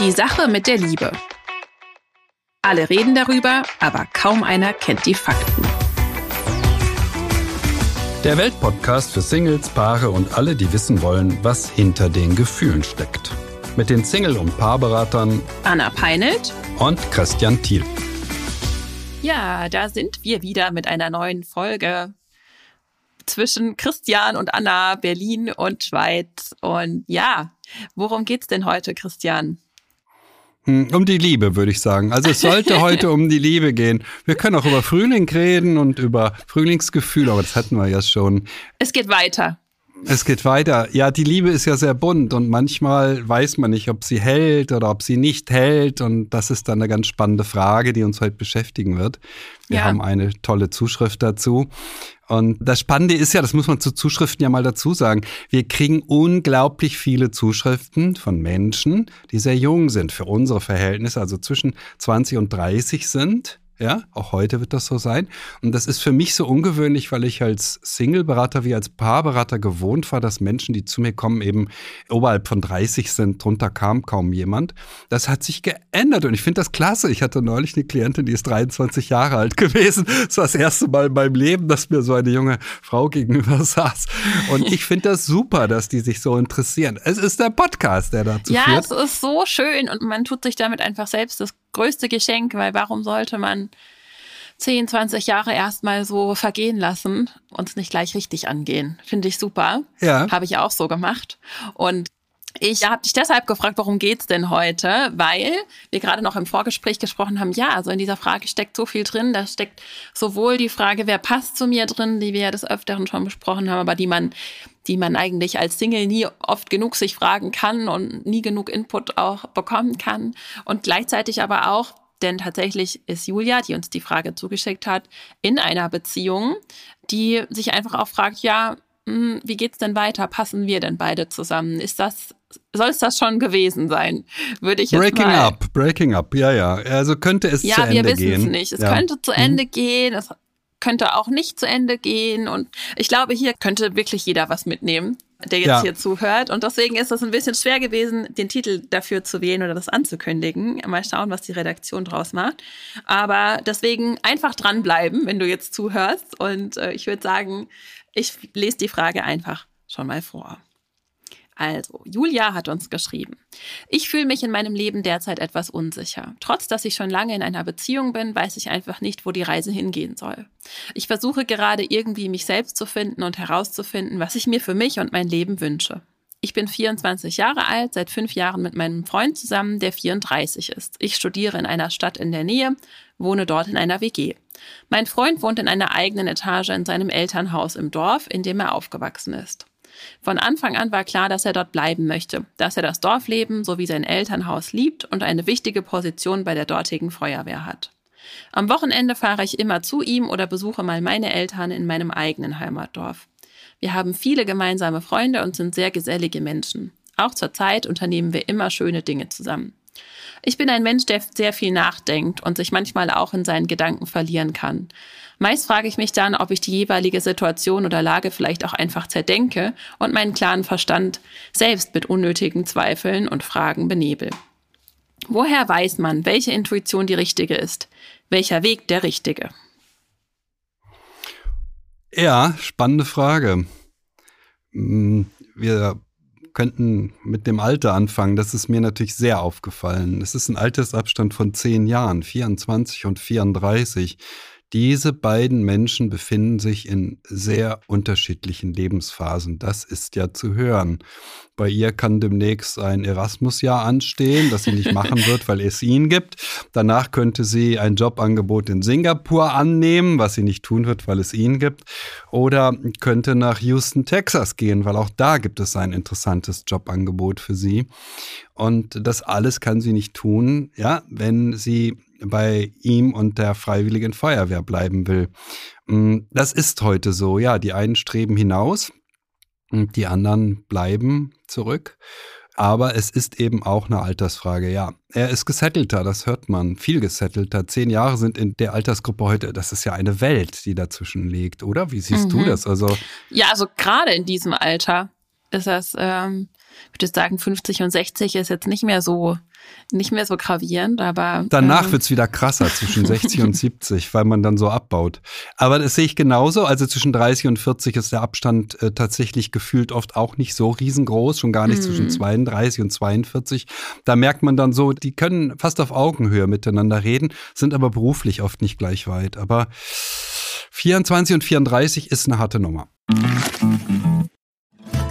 Die Sache mit der Liebe. Alle reden darüber, aber kaum einer kennt die Fakten. Der Weltpodcast für Singles, Paare und alle, die wissen wollen, was hinter den Gefühlen steckt. Mit den Single- und Paarberatern Anna Peinelt und Christian Thiel. Ja, da sind wir wieder mit einer neuen Folge zwischen Christian und Anna, Berlin und Schweiz. Und ja, worum geht's denn heute, Christian? Hm, um die Liebe, würde ich sagen. Also es sollte heute um die Liebe gehen. Wir können auch über Frühling reden und über Frühlingsgefühl, aber das hatten wir ja schon. Es geht weiter. Es geht weiter. Ja, die Liebe ist ja sehr bunt und manchmal weiß man nicht, ob sie hält oder ob sie nicht hält. Und das ist dann eine ganz spannende Frage, die uns heute beschäftigen wird. Wir Ja. haben eine tolle Zuschrift dazu. Und das Spannende ist ja, das muss man zu Zuschriften ja mal dazu sagen, wir kriegen unglaublich viele Zuschriften von Menschen, die sehr jung sind für unsere Verhältnisse, also zwischen 20 und 30 sind. Ja, auch heute wird das so sein. Und das ist für mich so ungewöhnlich, weil ich als Single-Berater wie als Paarberater gewohnt war, dass Menschen, die zu mir kommen, eben oberhalb von 30 sind. Drunter kam kaum jemand. Das hat sich geändert und ich finde das klasse. Ich hatte neulich eine Klientin, die ist 23 Jahre alt gewesen. Das war das erste Mal in meinem Leben, dass mir so eine junge Frau gegenüber saß. Und ich finde das super, dass die sich so interessieren. Es ist der Podcast, der dazu ja, führt. es ist so schön und man tut sich damit einfach selbst das größte Geschenk, weil warum sollte man 10, 20 Jahre erstmal so vergehen lassen und es nicht gleich richtig angehen? Finde ich super. Ja. Habe ich auch so gemacht. Und ich habe dich deshalb gefragt, worum geht's denn heute? Weil wir gerade noch im Vorgespräch gesprochen haben, ja, also in dieser Frage steckt so viel drin. Da steckt sowohl die Frage, wer passt zu mir drin, die wir ja des Öfteren schon besprochen haben, aber die man, die man eigentlich als Single nie oft genug sich fragen kann und nie genug Input auch bekommen kann. Und gleichzeitig aber auch, denn tatsächlich ist Julia, die uns die Frage zugeschickt hat, in einer Beziehung, die sich einfach auch fragt, ja, hm, wie geht's denn weiter? Passen wir denn beide zusammen? Ist das, soll es das schon gewesen sein? Würde ich jetzt Breaking mal. up, breaking up, ja, ja. Also könnte es zu Ja, Ende wir wissen gehen. es nicht. Es ja. könnte zu Ende gehen, es könnte auch nicht zu Ende gehen. Und ich glaube, hier könnte wirklich jeder was mitnehmen, der jetzt Ja. hier zuhört. Und deswegen ist es ein bisschen schwer gewesen, den Titel dafür zu wählen oder das anzukündigen. Mal schauen, was die Redaktion draus macht. Aber deswegen einfach dranbleiben, wenn du jetzt zuhörst. Und äh, ich würde sagen, ich lese die Frage einfach schon mal vor. Also, Julia hat uns geschrieben. Ich fühle mich in meinem Leben derzeit etwas unsicher. Trotz dass ich schon lange in einer Beziehung bin, weiß ich einfach nicht, wo die Reise hingehen soll. Ich versuche gerade irgendwie mich selbst zu finden und herauszufinden, was ich mir für mich und mein Leben wünsche. Ich bin 24 Jahre alt, seit fünf Jahren mit meinem Freund zusammen, der 34 ist. Ich studiere in einer Stadt in der Nähe, wohne dort in einer WG. Mein Freund wohnt in einer eigenen Etage in seinem Elternhaus im Dorf, in dem er aufgewachsen ist. Von Anfang an war klar, dass er dort bleiben möchte, dass er das Dorfleben sowie sein Elternhaus liebt und eine wichtige Position bei der dortigen Feuerwehr hat. Am Wochenende fahre ich immer zu ihm oder besuche mal meine Eltern in meinem eigenen Heimatdorf. Wir haben viele gemeinsame Freunde und sind sehr gesellige Menschen. Auch zur Zeit unternehmen wir immer schöne Dinge zusammen. Ich bin ein Mensch, der sehr viel nachdenkt und sich manchmal auch in seinen Gedanken verlieren kann. Meist frage ich mich dann, ob ich die jeweilige Situation oder Lage vielleicht auch einfach zerdenke und meinen klaren Verstand selbst mit unnötigen Zweifeln und Fragen benebel. Woher weiß man, welche Intuition die richtige ist? Welcher Weg der richtige? Ja, spannende Frage. Mm, Wir könnten mit dem Alter anfangen. Das ist mir natürlich sehr aufgefallen. Es ist ein Altersabstand von zehn Jahren, 24 und 34. Diese beiden Menschen befinden sich in sehr unterschiedlichen Lebensphasen. Das ist ja zu hören. Bei ihr kann demnächst ein Erasmus-Jahr anstehen, das sie nicht machen wird, weil es ihn gibt. Danach könnte sie ein Jobangebot in Singapur annehmen, was sie nicht tun wird, weil es ihn gibt. Oder könnte nach Houston, Texas gehen, weil auch da gibt es ein interessantes Jobangebot für sie. Und das alles kann sie nicht tun, ja, wenn sie bei ihm und der Freiwilligen Feuerwehr bleiben will. Mm, Das ist heute so, ja. Die einen streben hinaus, und die anderen bleiben zurück. Aber es ist eben auch eine Altersfrage, ja. Er ist gesettelter, das hört man, viel gesettelter. Zehn Jahre sind in der Altersgruppe heute, das ist ja eine Welt, die dazwischen liegt, oder? Wie siehst du Mhm. das? Also, Ja, also gerade in diesem Alter ist das, ähm, ich würde sagen, 50 und 60 ist jetzt nicht mehr so nicht mehr so gravierend, aber. Danach ähm, wird's wieder krasser zwischen 60 und 70, weil man dann so abbaut. Aber das sehe ich genauso. Also zwischen 30 und 40 ist der Abstand äh, tatsächlich gefühlt oft auch nicht so riesengroß, schon gar nicht mhm. zwischen 32 und 42. Da merkt man dann so, die können fast auf Augenhöhe miteinander reden, sind aber beruflich oft nicht gleich weit. Aber 24 und 34 ist eine harte Nummer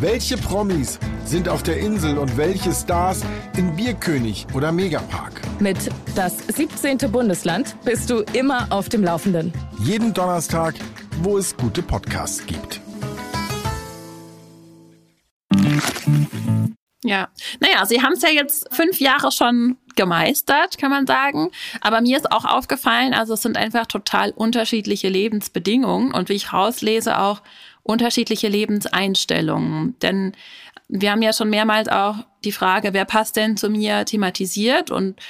Welche Promis sind auf der Insel und welche Stars in Bierkönig oder Megapark? Mit das 17. Bundesland bist du immer auf dem Laufenden. Jeden Donnerstag, wo es gute Podcasts gibt. Ja, naja, Sie haben es ja jetzt fünf Jahre schon gemeistert, kann man sagen. Aber mir ist auch aufgefallen, also es sind einfach total unterschiedliche Lebensbedingungen und wie ich rauslese auch unterschiedliche Lebenseinstellungen. Denn wir haben ja schon mehrmals auch die Frage, wer passt denn zu mir thematisiert und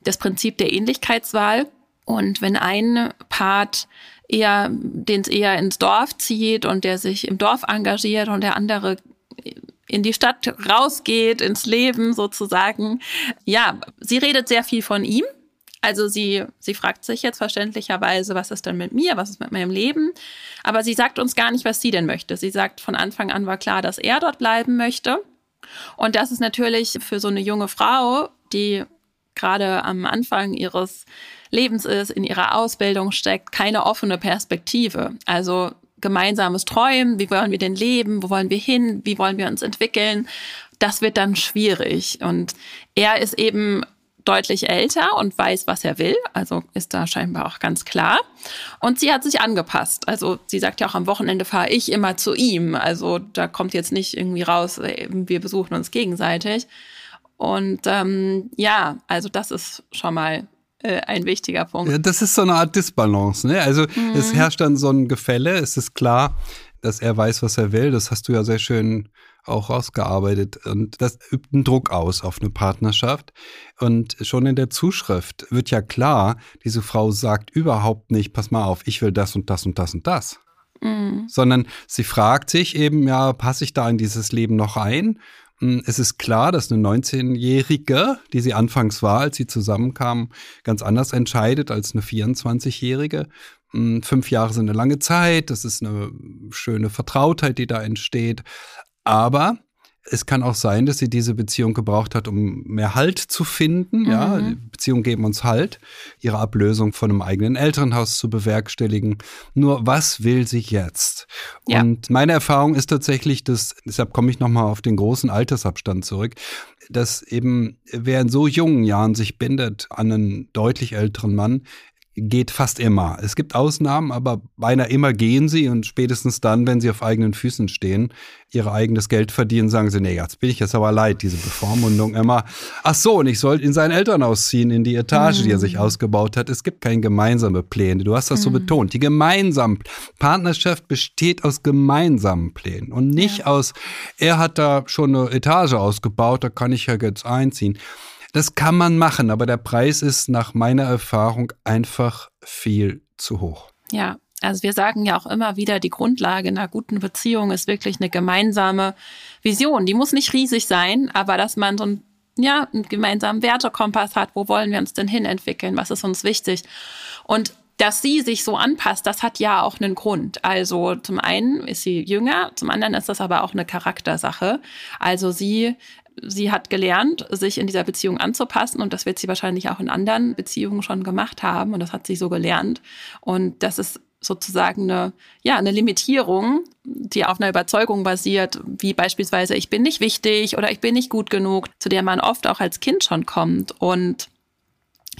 das Prinzip der Ähnlichkeitswahl. Und wenn ein Part eher, den es eher ins Dorf zieht und der sich im Dorf engagiert und der andere in die Stadt rausgeht, ins Leben sozusagen. Ja, sie redet sehr viel von ihm also sie, sie fragt sich jetzt verständlicherweise, was ist denn mit mir, was ist mit meinem Leben? Aber sie sagt uns gar nicht, was sie denn möchte. Sie sagt, von Anfang an war klar, dass er dort bleiben möchte. Und das ist natürlich für so eine junge Frau, die gerade am Anfang ihres Lebens ist, in ihrer Ausbildung steckt, keine offene Perspektive. Also gemeinsames Träumen, wie wollen wir denn leben, wo wollen wir hin, wie wollen wir uns entwickeln, das wird dann schwierig. Und er ist eben deutlich älter und weiß, was er will. Also ist da scheinbar auch ganz klar. Und sie hat sich angepasst. Also sie sagt ja auch am Wochenende fahre ich immer zu ihm. Also da kommt jetzt nicht irgendwie raus, wir besuchen uns gegenseitig. Und ähm, ja, also das ist schon mal äh, ein wichtiger Punkt. Ja, das ist so eine Art Disbalance. Ne? Also mhm. es herrscht dann so ein Gefälle. Es ist klar, dass er weiß, was er will. Das hast du ja sehr schön auch rausgearbeitet. Und das übt einen Druck aus auf eine Partnerschaft. Und schon in der Zuschrift wird ja klar, diese Frau sagt überhaupt nicht, pass mal auf, ich will das und das und das und das. Mhm. Sondern sie fragt sich eben, ja, passe ich da in dieses Leben noch ein? Hm, es ist klar, dass eine 19-Jährige, die sie anfangs war, als sie zusammenkamen, ganz anders entscheidet als eine 24-Jährige. Hm, fünf Jahre sind eine lange Zeit, das ist eine schöne Vertrautheit, die da entsteht. Aber es kann auch sein, dass sie diese Beziehung gebraucht hat, um mehr Halt zu finden. Mhm. Ja, Beziehungen geben uns Halt, ihre Ablösung von einem eigenen Elternhaus zu bewerkstelligen. Nur was will sie jetzt? Ja. Und meine Erfahrung ist tatsächlich, dass, deshalb komme ich nochmal auf den großen Altersabstand zurück, dass eben wer in so jungen Jahren sich bindet an einen deutlich älteren Mann, geht fast immer. Es gibt Ausnahmen, aber beinahe immer gehen sie und spätestens dann, wenn sie auf eigenen Füßen stehen, ihr eigenes Geld verdienen, sagen sie, nee, jetzt bin ich jetzt aber leid, diese Bevormundung immer. Ach so, und ich soll in sein Elternhaus ziehen, in die Etage, mhm. die er sich mhm. ausgebaut hat. Es gibt keine gemeinsame Pläne. Du hast das mhm. so betont. Die gemeinsamen Partnerschaft besteht aus gemeinsamen Plänen und nicht ja. aus, er hat da schon eine Etage ausgebaut, da kann ich ja jetzt einziehen. Das kann man machen, aber der Preis ist nach meiner Erfahrung einfach viel zu hoch. Ja, also wir sagen ja auch immer wieder, die Grundlage einer guten Beziehung ist wirklich eine gemeinsame Vision. Die muss nicht riesig sein, aber dass man so ein ja, einen gemeinsamen Wertekompass hat. Wo wollen wir uns denn hin entwickeln? Was ist uns wichtig? Und dass sie sich so anpasst, das hat ja auch einen Grund. Also zum einen ist sie jünger, zum anderen ist das aber auch eine Charaktersache. Also sie sie hat gelernt, sich in dieser Beziehung anzupassen und das wird sie wahrscheinlich auch in anderen Beziehungen schon gemacht haben und das hat sie so gelernt. Und das ist sozusagen eine, ja, eine Limitierung, die auf einer Überzeugung basiert, wie beispielsweise ich bin nicht wichtig oder ich bin nicht gut genug, zu der man oft auch als Kind schon kommt. Und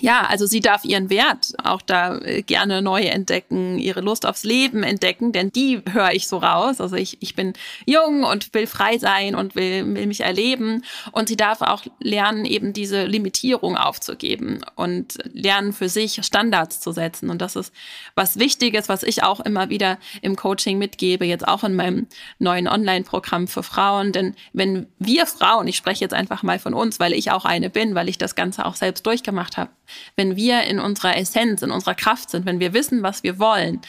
ja, also sie darf ihren Wert auch da äh, gerne neu entdecken, ihre Lust aufs Leben entdecken, denn die höre ich so raus. Also ich, ich bin jung und will frei sein und will, will mich erleben. Und sie darf auch lernen, eben diese Limitierung aufzugeben und lernen für sich Standards zu setzen. Und das ist was Wichtiges, was ich auch immer wieder im Coaching mitgebe, jetzt auch in meinem neuen Online-Programm für Frauen. Denn wenn wir Frauen, ich spreche jetzt einfach mal von uns, weil ich auch eine bin, weil ich das Ganze auch selbst durchgemacht habe, wenn wir in unserer Essenz, in unserer Kraft sind, wenn wir wissen, was wir wollen,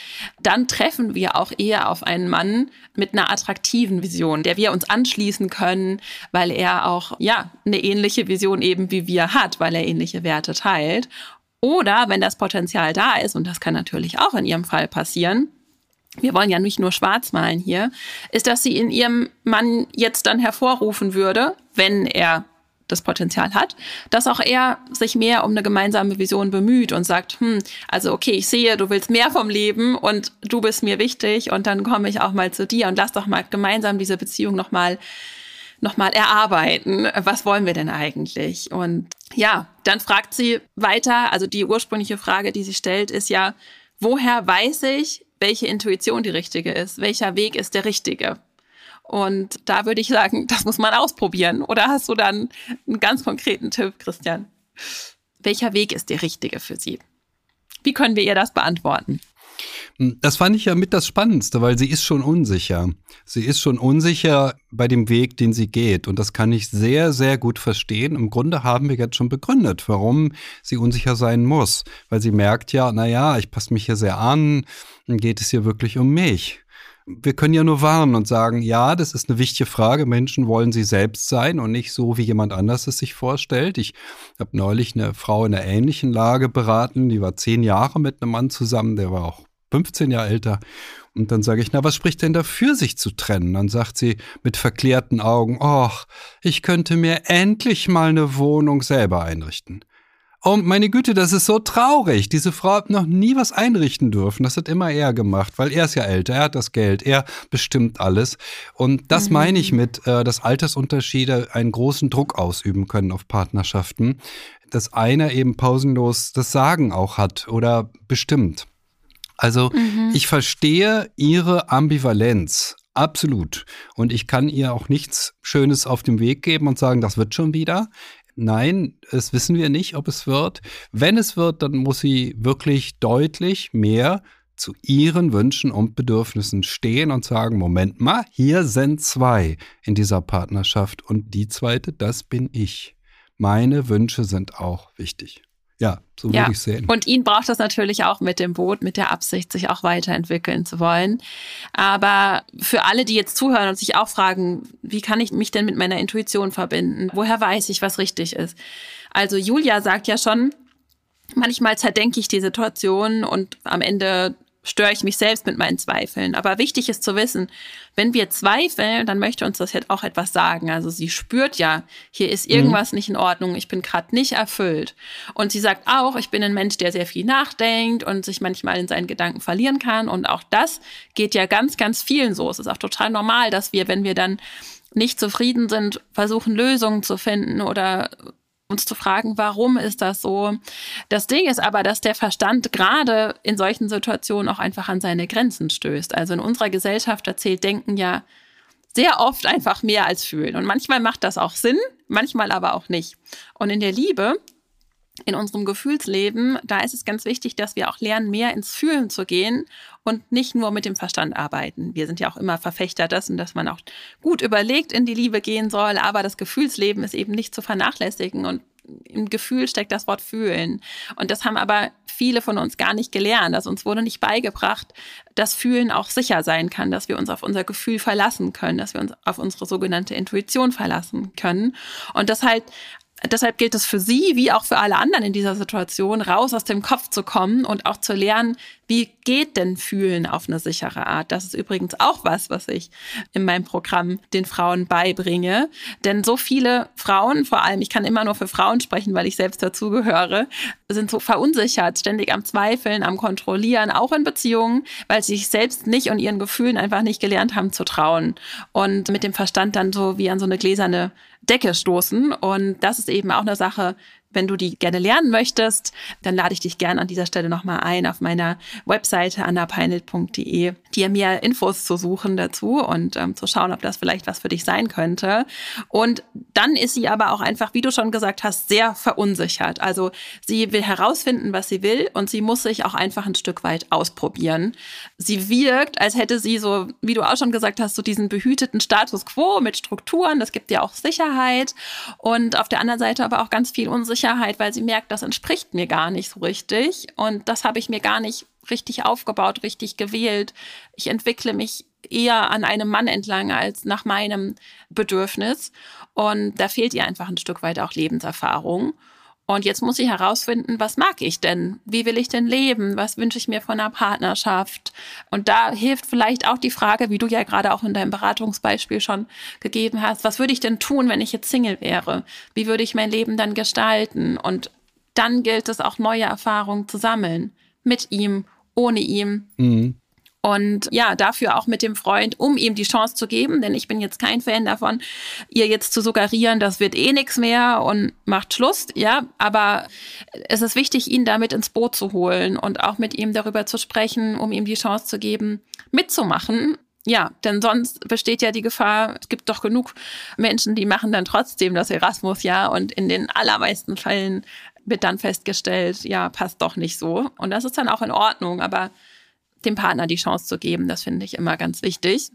dann treffen wir auch eher auf einen Mann mit einer attraktiven Vision, der wir uns anschließen können, weil er auch, ja, eine ähnliche Vision eben wie wir hat, weil er ähnliche Werte teilt. Oder wenn das Potenzial da ist, und das kann natürlich auch in ihrem Fall passieren, wir wollen ja nicht nur schwarz malen hier, ist, dass sie in ihrem Mann jetzt dann hervorrufen würde, wenn er das Potenzial hat, dass auch er sich mehr um eine gemeinsame Vision bemüht und sagt, hm, also okay, ich sehe, du willst mehr vom Leben und du bist mir wichtig und dann komme ich auch mal zu dir und lass doch mal gemeinsam diese Beziehung noch mal noch mal erarbeiten. Was wollen wir denn eigentlich? Und ja, dann fragt sie weiter, also die ursprüngliche Frage, die sie stellt, ist ja, woher weiß ich, welche Intuition die richtige ist? Welcher Weg ist der richtige? Und da würde ich sagen, das muss man ausprobieren. Oder hast du dann einen ganz konkreten Tipp, Christian? Welcher Weg ist der richtige für Sie? Wie können wir ihr das beantworten? Das fand ich ja mit das Spannendste, weil sie ist schon unsicher. Sie ist schon unsicher bei dem Weg, den sie geht. Und das kann ich sehr, sehr gut verstehen. Im Grunde haben wir jetzt schon begründet, warum sie unsicher sein muss. Weil sie merkt ja, naja, ich passe mich hier sehr an, geht es hier wirklich um mich wir können ja nur warnen und sagen, ja, das ist eine wichtige Frage. Menschen wollen sie selbst sein und nicht so, wie jemand anders es sich vorstellt. Ich habe neulich eine Frau in einer ähnlichen Lage beraten, die war zehn Jahre mit einem Mann zusammen, der war auch 15 Jahre älter. Und dann sage ich, na, was spricht denn dafür, sich zu trennen? Dann sagt sie mit verklärten Augen, ach, ich könnte mir endlich mal eine Wohnung selber einrichten. Oh, meine Güte, das ist so traurig. Diese Frau hat noch nie was einrichten dürfen. Das hat immer er gemacht, weil er ist ja älter, er hat das Geld, er bestimmt alles. Und das mhm. meine ich mit, äh, dass Altersunterschiede einen großen Druck ausüben können auf Partnerschaften. Dass einer eben pausenlos das Sagen auch hat oder bestimmt. Also mhm. ich verstehe ihre Ambivalenz. Absolut. Und ich kann ihr auch nichts Schönes auf dem Weg geben und sagen, das wird schon wieder. Nein, es wissen wir nicht, ob es wird. Wenn es wird, dann muss sie wirklich deutlich mehr zu ihren Wünschen und Bedürfnissen stehen und sagen, Moment mal, hier sind zwei in dieser Partnerschaft und die zweite, das bin ich. Meine Wünsche sind auch wichtig. Ja, so ja. würde ich sehen. Und ihn braucht das natürlich auch mit dem Boot, mit der Absicht, sich auch weiterentwickeln zu wollen. Aber für alle, die jetzt zuhören und sich auch fragen, wie kann ich mich denn mit meiner Intuition verbinden? Woher weiß ich, was richtig ist? Also Julia sagt ja schon, manchmal zerdenke ich die Situation und am Ende störe ich mich selbst mit meinen Zweifeln. Aber wichtig ist zu wissen, wenn wir zweifeln, dann möchte uns das jetzt auch etwas sagen. Also sie spürt ja, hier ist irgendwas mhm. nicht in Ordnung, ich bin gerade nicht erfüllt. Und sie sagt auch, ich bin ein Mensch, der sehr viel nachdenkt und sich manchmal in seinen Gedanken verlieren kann. Und auch das geht ja ganz, ganz vielen so. Es ist auch total normal, dass wir, wenn wir dann nicht zufrieden sind, versuchen Lösungen zu finden oder uns zu fragen, warum ist das so? Das Ding ist aber, dass der Verstand gerade in solchen Situationen auch einfach an seine Grenzen stößt. Also in unserer Gesellschaft erzählt Denken ja sehr oft einfach mehr als fühlen. Und manchmal macht das auch Sinn, manchmal aber auch nicht. Und in der Liebe in unserem Gefühlsleben, da ist es ganz wichtig, dass wir auch lernen, mehr ins Fühlen zu gehen und nicht nur mit dem Verstand arbeiten. Wir sind ja auch immer Verfechter dessen, dass man auch gut überlegt in die Liebe gehen soll, aber das Gefühlsleben ist eben nicht zu vernachlässigen und im Gefühl steckt das Wort fühlen. Und das haben aber viele von uns gar nicht gelernt. Also uns wurde nicht beigebracht, dass Fühlen auch sicher sein kann, dass wir uns auf unser Gefühl verlassen können, dass wir uns auf unsere sogenannte Intuition verlassen können. Und das halt deshalb gilt es für Sie wie auch für alle anderen in dieser Situation, raus aus dem Kopf zu kommen und auch zu lernen, wie geht denn Fühlen auf eine sichere Art? Das ist übrigens auch was, was ich in meinem Programm den Frauen beibringe. Denn so viele Frauen, vor allem, ich kann immer nur für Frauen sprechen, weil ich selbst dazugehöre, sind so verunsichert, ständig am Zweifeln, am Kontrollieren, auch in Beziehungen, weil sie sich selbst nicht und ihren Gefühlen einfach nicht gelernt haben zu trauen. Und mit dem Verstand dann so wie an so eine gläserne Decke stoßen. Und das ist eben auch eine Sache, wenn du die gerne lernen möchtest, dann lade ich dich gerne an dieser Stelle nochmal ein, auf meiner Webseite annapeinelt.de, dir mehr Infos zu suchen dazu und ähm, zu schauen, ob das vielleicht was für dich sein könnte. Und dann ist sie aber auch einfach, wie du schon gesagt hast, sehr verunsichert. Also sie will herausfinden, was sie will und sie muss sich auch einfach ein Stück weit ausprobieren. Sie wirkt, als hätte sie so, wie du auch schon gesagt hast, so diesen behüteten Status quo mit Strukturen. Das gibt ja auch Sicherheit und auf der anderen Seite aber auch ganz viel Unsicherheit Unsicherheit, weil sie merkt, das entspricht mir gar nicht so richtig. Und das habe ich mir gar nicht richtig aufgebaut, richtig gewählt. Ich entwickle mich eher an einem Mann entlang als nach meinem Bedürfnis. Und da fehlt ihr einfach ein Stück weit auch Lebenserfahrung. Und jetzt muss ich herausfinden, was mag ich denn? Wie will ich denn leben? Was wünsche ich mir von einer Partnerschaft? Und da hilft vielleicht auch die Frage, wie du ja gerade auch in deinem Beratungsbeispiel schon gegeben hast, was würde ich denn tun, wenn ich jetzt Single wäre? Wie würde ich mein Leben dann gestalten? Und dann gilt es auch neue Erfahrungen zu sammeln. Mit ihm, ohne ihm. Mhm. Und ja, dafür auch mit dem Freund, um ihm die Chance zu geben, denn ich bin jetzt kein Fan davon, ihr jetzt zu suggerieren, das wird eh nichts mehr und macht Schluss, ja. Aber es ist wichtig, ihn damit ins Boot zu holen und auch mit ihm darüber zu sprechen, um ihm die Chance zu geben, mitzumachen. Ja, denn sonst besteht ja die Gefahr, es gibt doch genug Menschen, die machen dann trotzdem das Erasmus-Jahr und in den allermeisten Fällen wird dann festgestellt, ja, passt doch nicht so. Und das ist dann auch in Ordnung, aber dem Partner die Chance zu geben. Das finde ich immer ganz wichtig.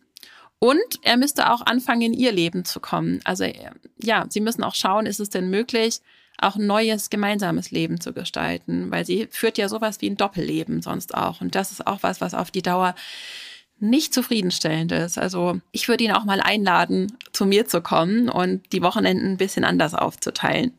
Und er müsste auch anfangen, in ihr Leben zu kommen. Also ja, sie müssen auch schauen, ist es denn möglich, auch ein neues gemeinsames Leben zu gestalten, weil sie führt ja sowas wie ein Doppelleben sonst auch. Und das ist auch was, was auf die Dauer nicht zufriedenstellend ist. Also ich würde ihn auch mal einladen, zu mir zu kommen und die Wochenenden ein bisschen anders aufzuteilen.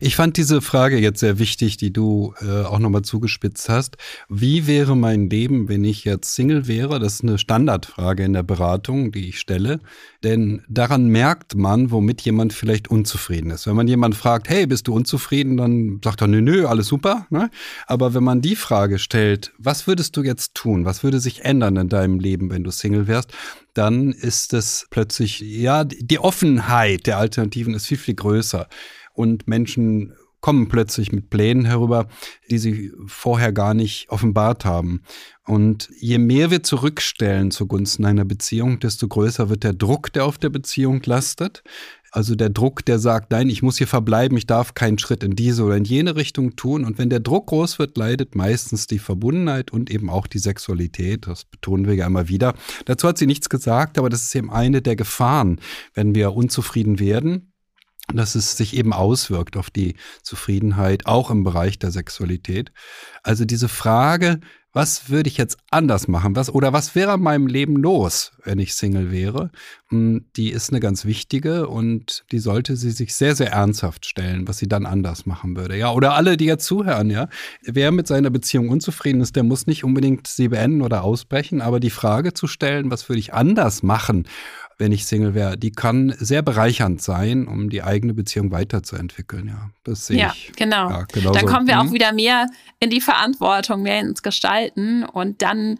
Ich fand diese Frage jetzt sehr wichtig, die du äh, auch nochmal zugespitzt hast. Wie wäre mein Leben, wenn ich jetzt Single wäre? Das ist eine Standardfrage in der Beratung, die ich stelle. Denn daran merkt man, womit jemand vielleicht unzufrieden ist. Wenn man jemand fragt, hey, bist du unzufrieden? Dann sagt er, nö, nö, alles super. Ne? Aber wenn man die Frage stellt, was würdest du jetzt tun? Was würde sich ändern in deinem Leben, wenn du Single wärst? Dann ist es plötzlich, ja, die Offenheit der Alternativen ist viel, viel größer und Menschen kommen plötzlich mit Plänen herüber, die sie vorher gar nicht offenbart haben. Und je mehr wir zurückstellen zugunsten einer Beziehung, desto größer wird der Druck, der auf der Beziehung lastet. Also der Druck, der sagt, nein, ich muss hier verbleiben, ich darf keinen Schritt in diese oder in jene Richtung tun. Und wenn der Druck groß wird, leidet meistens die Verbundenheit und eben auch die Sexualität. Das betonen wir ja immer wieder. Dazu hat sie nichts gesagt, aber das ist eben eine der Gefahren, wenn wir unzufrieden werden dass es sich eben auswirkt auf die Zufriedenheit, auch im Bereich der Sexualität. Also diese Frage, was würde ich jetzt anders machen? Was oder was wäre in meinem Leben los, wenn ich Single wäre? Hm, die ist eine ganz wichtige und die sollte sie sich sehr, sehr ernsthaft stellen, was sie dann anders machen würde. Ja, oder alle, die jetzt zuhören, ja. Wer mit seiner Beziehung unzufrieden ist, der muss nicht unbedingt sie beenden oder ausbrechen, aber die Frage zu stellen, was würde ich anders machen? Wenn ich Single wäre, die kann sehr bereichernd sein, um die eigene Beziehung weiterzuentwickeln. Ja, das sehe ja, ich. Genau. Ja, genau. Dann kommen wir auch hm? wieder mehr in die Verantwortung, mehr ins Gestalten und dann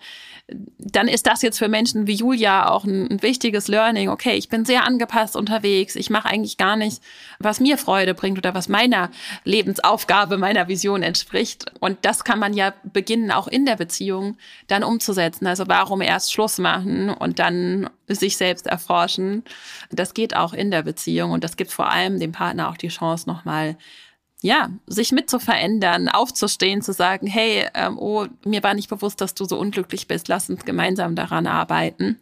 dann ist das jetzt für Menschen wie Julia auch ein, ein wichtiges Learning. Okay, ich bin sehr angepasst unterwegs. Ich mache eigentlich gar nicht, was mir Freude bringt oder was meiner Lebensaufgabe, meiner Vision entspricht. Und das kann man ja beginnen, auch in der Beziehung dann umzusetzen. Also warum erst Schluss machen und dann sich selbst erforschen. Das geht auch in der Beziehung und das gibt vor allem dem Partner auch die Chance, nochmal ja, sich mit zu verändern, aufzustehen, zu sagen, hey, ähm, oh, mir war nicht bewusst, dass du so unglücklich bist, lass uns gemeinsam daran arbeiten.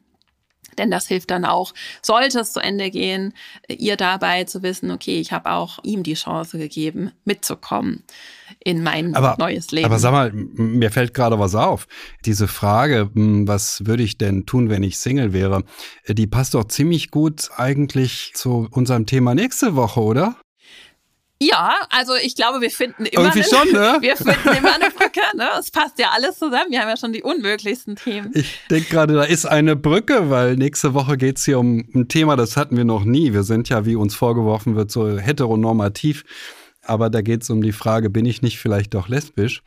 Denn das hilft dann auch, sollte es zu Ende gehen, ihr dabei zu wissen, okay, ich habe auch ihm die Chance gegeben, mitzukommen in mein aber, neues Leben. Aber sag mal, mir fällt gerade was auf. Diese Frage, was würde ich denn tun, wenn ich Single wäre, die passt doch ziemlich gut eigentlich zu unserem Thema nächste Woche, oder? Ja, also ich glaube, wir finden immer Irgendwie eine, schon, ne? wir finden immer eine Brücke. Ne? Es passt ja alles zusammen. Wir haben ja schon die unmöglichsten Themen. Ich denke gerade, da ist eine Brücke, weil nächste Woche geht's hier um ein Thema, das hatten wir noch nie. Wir sind ja, wie uns vorgeworfen wird, so heteronormativ. Aber da geht es um die Frage, bin ich nicht vielleicht doch lesbisch,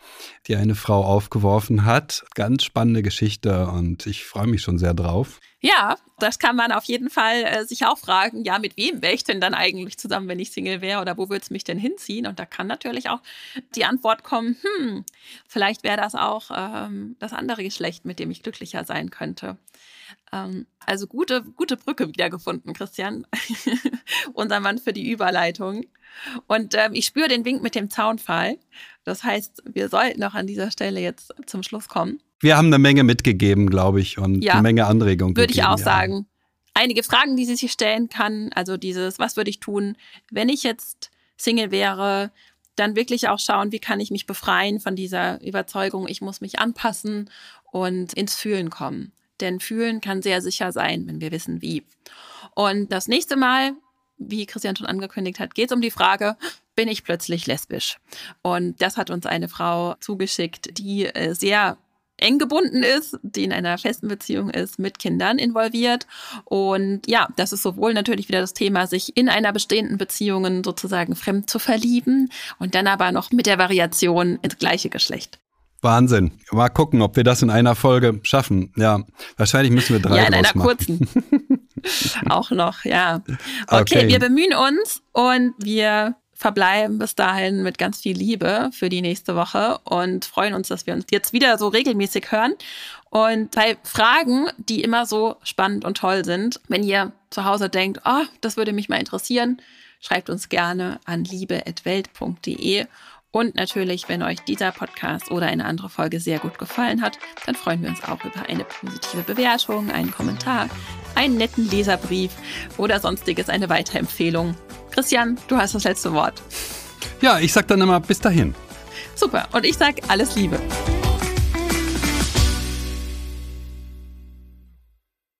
die eine Frau aufgeworfen hat. Ganz spannende Geschichte und ich freue mich schon sehr drauf. Ja, das kann man auf jeden Fall äh, sich auch fragen, ja, mit wem wäre ich denn dann eigentlich zusammen, wenn ich Single wäre oder wo würde es mich denn hinziehen? Und da kann natürlich auch die Antwort kommen, hm, vielleicht wäre das auch ähm, das andere Geschlecht, mit dem ich glücklicher sein könnte. Ähm, also gute, gute Brücke wiedergefunden, Christian. Unser Mann für die Überleitung. Und ähm, ich spüre den Wink mit dem Zaunfall. Das heißt, wir sollten noch an dieser Stelle jetzt zum Schluss kommen. Wir haben eine Menge mitgegeben, glaube ich, und ja, eine Menge Anregungen. Würde ich auch ja. sagen. Einige Fragen, die sie sich stellen kann. Also dieses, was würde ich tun, wenn ich jetzt Single wäre? Dann wirklich auch schauen, wie kann ich mich befreien von dieser Überzeugung, ich muss mich anpassen und ins Fühlen kommen. Denn fühlen kann sehr sicher sein, wenn wir wissen, wie. Und das nächste Mal, wie Christian schon angekündigt hat, geht es um die Frage, bin ich plötzlich lesbisch? Und das hat uns eine Frau zugeschickt, die äh, sehr eng gebunden ist, die in einer festen Beziehung ist, mit Kindern involviert. Und ja, das ist sowohl natürlich wieder das Thema, sich in einer bestehenden Beziehung sozusagen fremd zu verlieben und dann aber noch mit der Variation ins gleiche Geschlecht. Wahnsinn. Mal gucken, ob wir das in einer Folge schaffen. Ja, wahrscheinlich müssen wir drei Ja, in einer machen. kurzen. Auch noch, ja. Okay, okay, wir bemühen uns und wir verbleiben bis dahin mit ganz viel Liebe für die nächste Woche und freuen uns, dass wir uns jetzt wieder so regelmäßig hören. Und bei Fragen, die immer so spannend und toll sind, wenn ihr zu Hause denkt, oh, das würde mich mal interessieren, schreibt uns gerne an liebe.welt.de und natürlich, wenn euch dieser Podcast oder eine andere Folge sehr gut gefallen hat, dann freuen wir uns auch über eine positive Bewertung, einen Kommentar, einen netten Leserbrief oder sonstiges, eine Weiterempfehlung. Christian, du hast das letzte Wort. Ja, ich sag dann immer bis dahin. Super. Und ich sag alles Liebe.